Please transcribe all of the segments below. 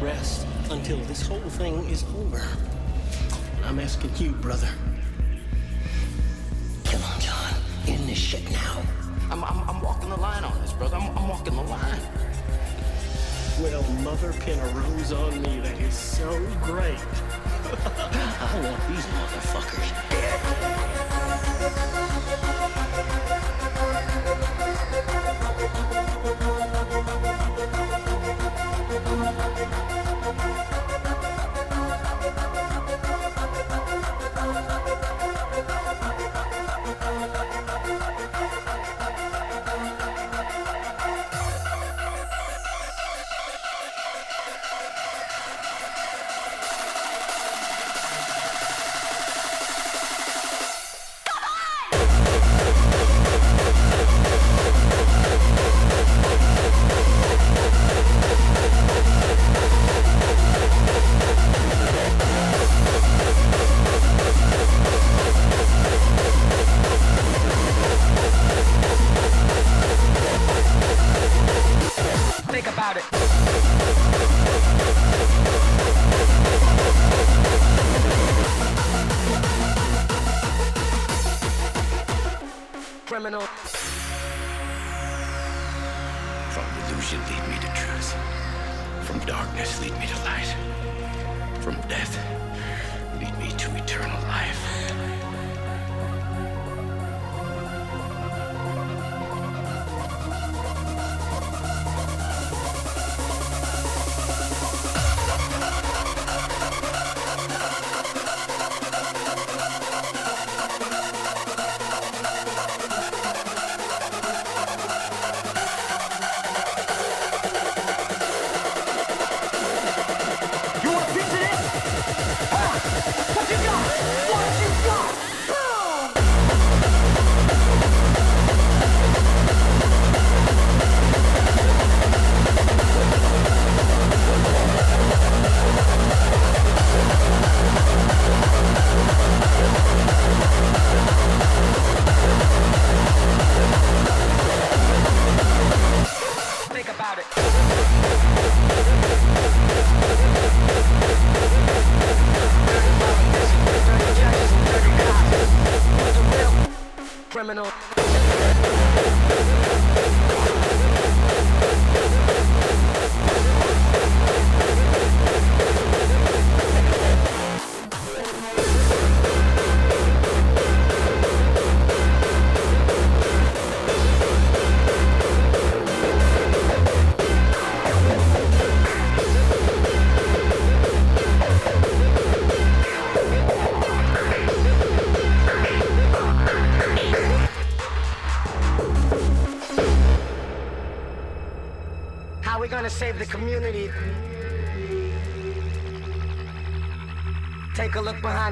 rest until this whole thing is over. I'm asking you, brother. Come on, John. In this shit now. I'm, I'm, I'm walking the line on this, brother. I'm, I'm walking the line. Well, mother pin a rose on me. That is so great. I want these motherfuckers save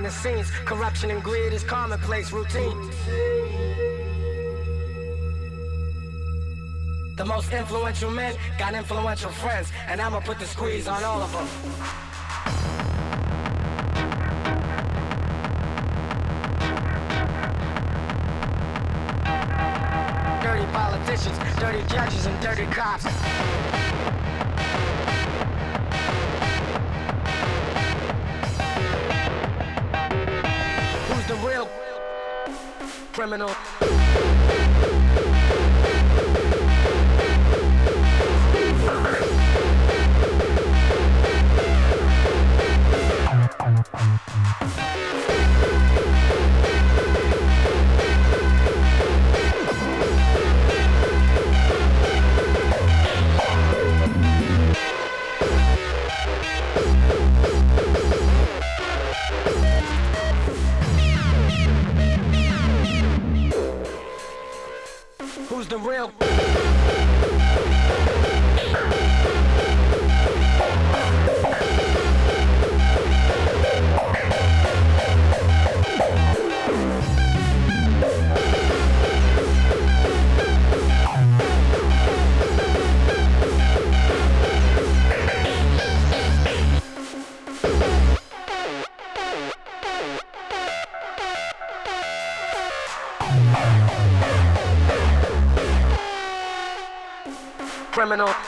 the scenes. Corruption and greed is commonplace routine. The most influential men got influential friends, and I'ma put the squeeze on all of them. Dirty politicians, dirty judges, and dirty cops. Criminal. who's the real criminal.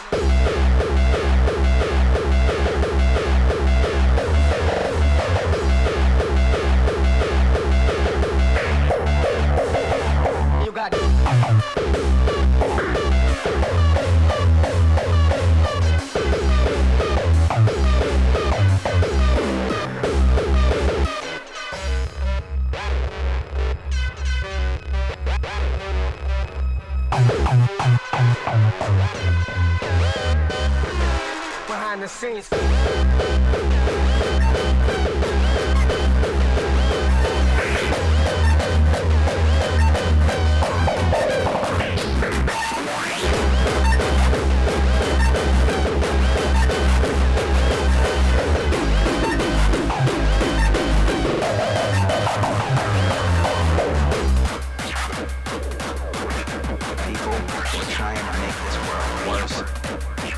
People who are make this world worse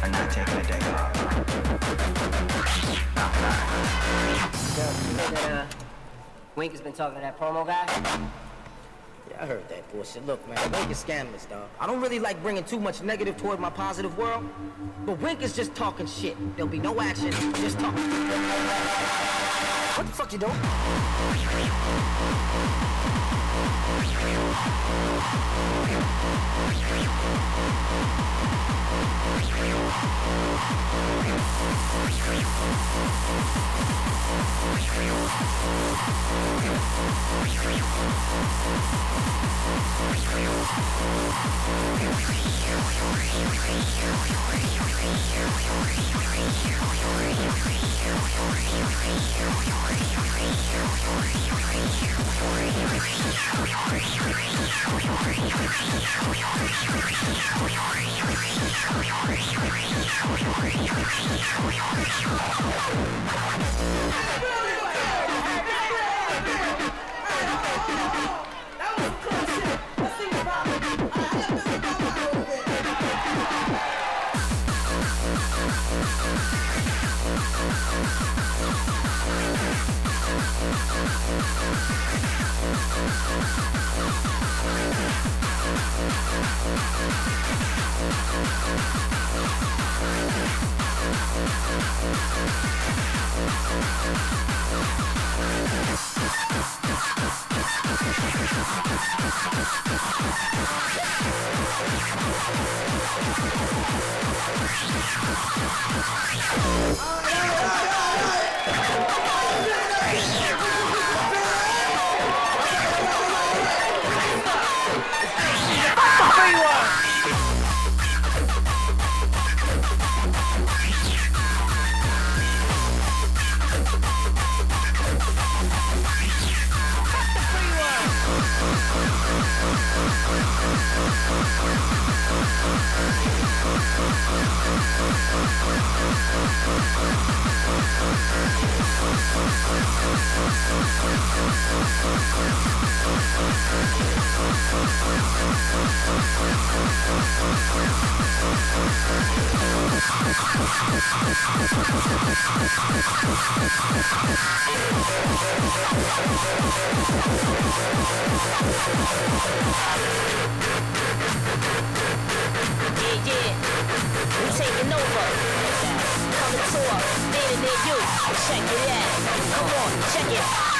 are not taking a day off. Not nine. Dub, you know that, uh, Wink has been talking to that promo guy? Yeah, I heard that bullshit. Look, man, Wink is scandalous, dog. I don't really like bringing too much negative toward my positive world, but Wink is just talking shit. There'll be no action, just talk. What the fuck you doing? Yeah, yeah. We taking over. Check it out. Come on, check it.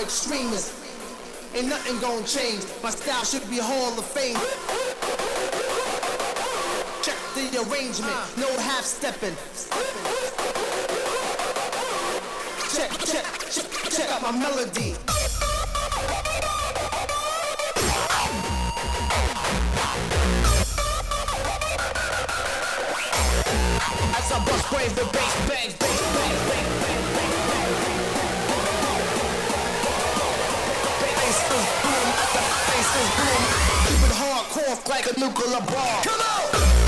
extremist. Ain't nothing gonna change. My style should be Hall of Fame. Check the arrangement, no half stepping. Check, check, check, check out my melody. As I bust waves, the bass bangs, bass bangs, bangs, Keep it hardcore like a nuclear bomb. Come on!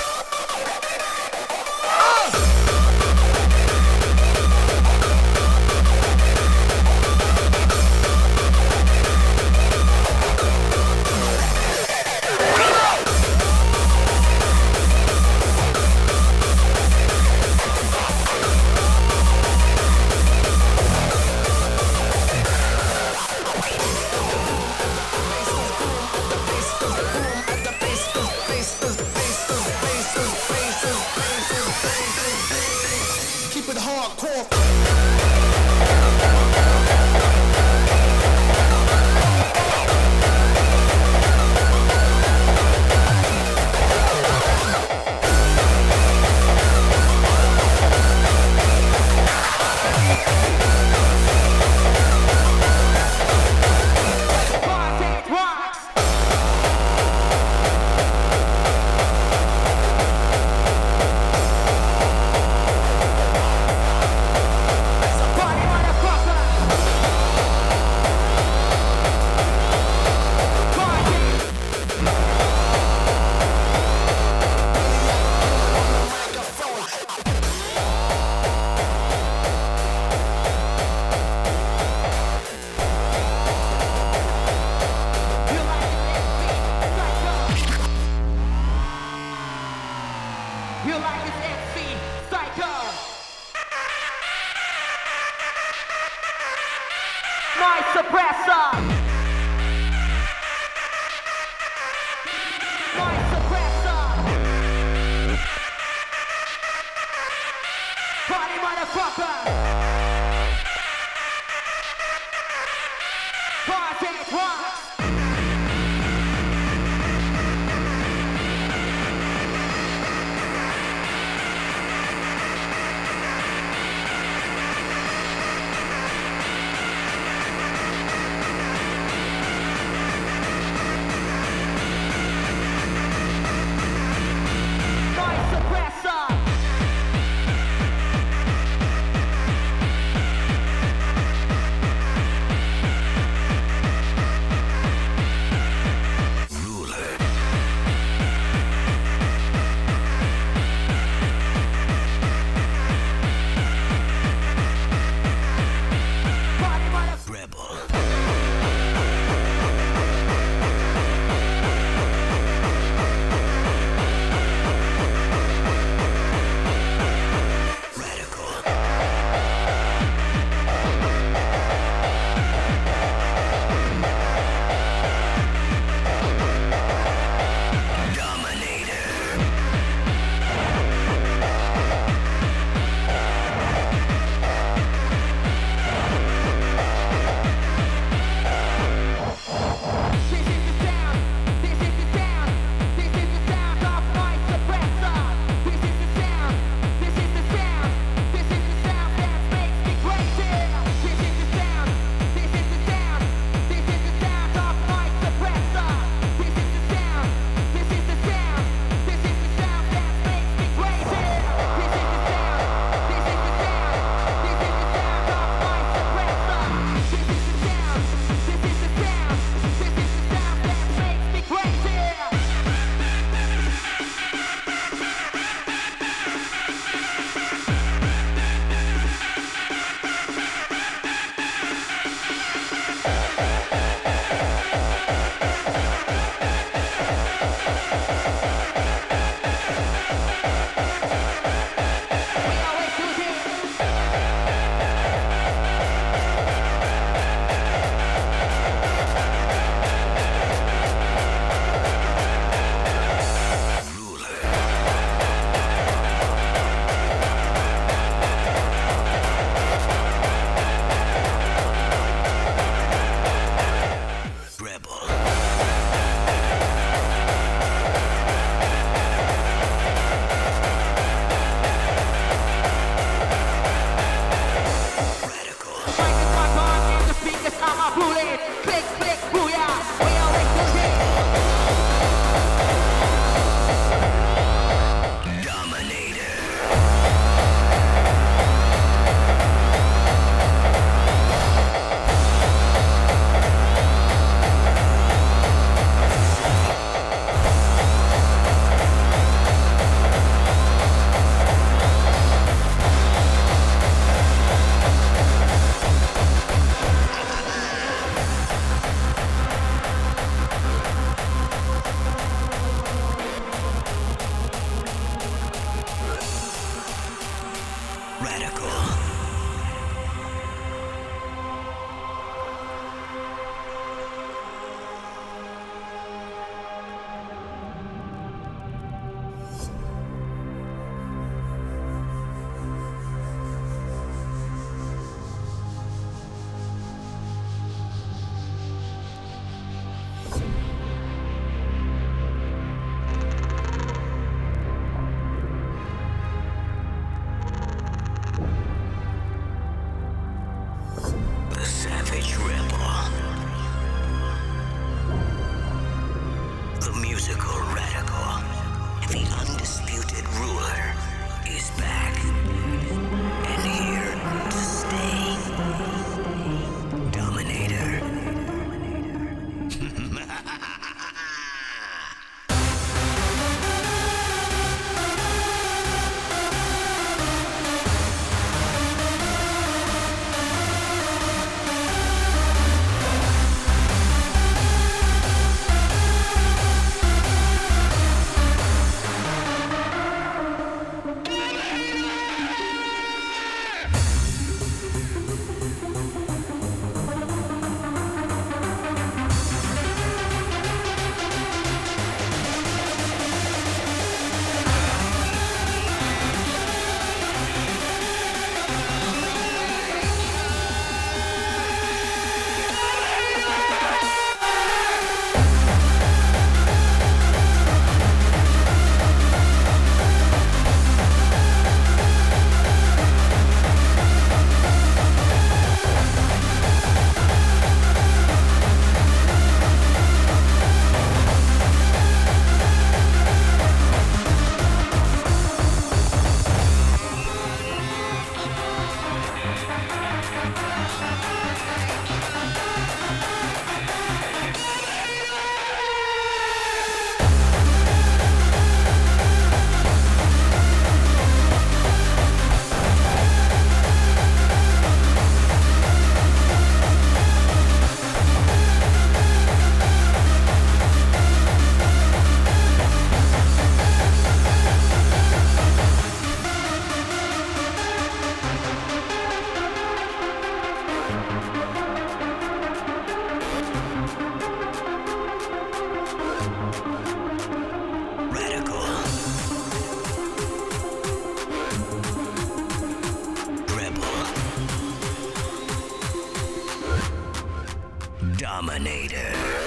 Dominator.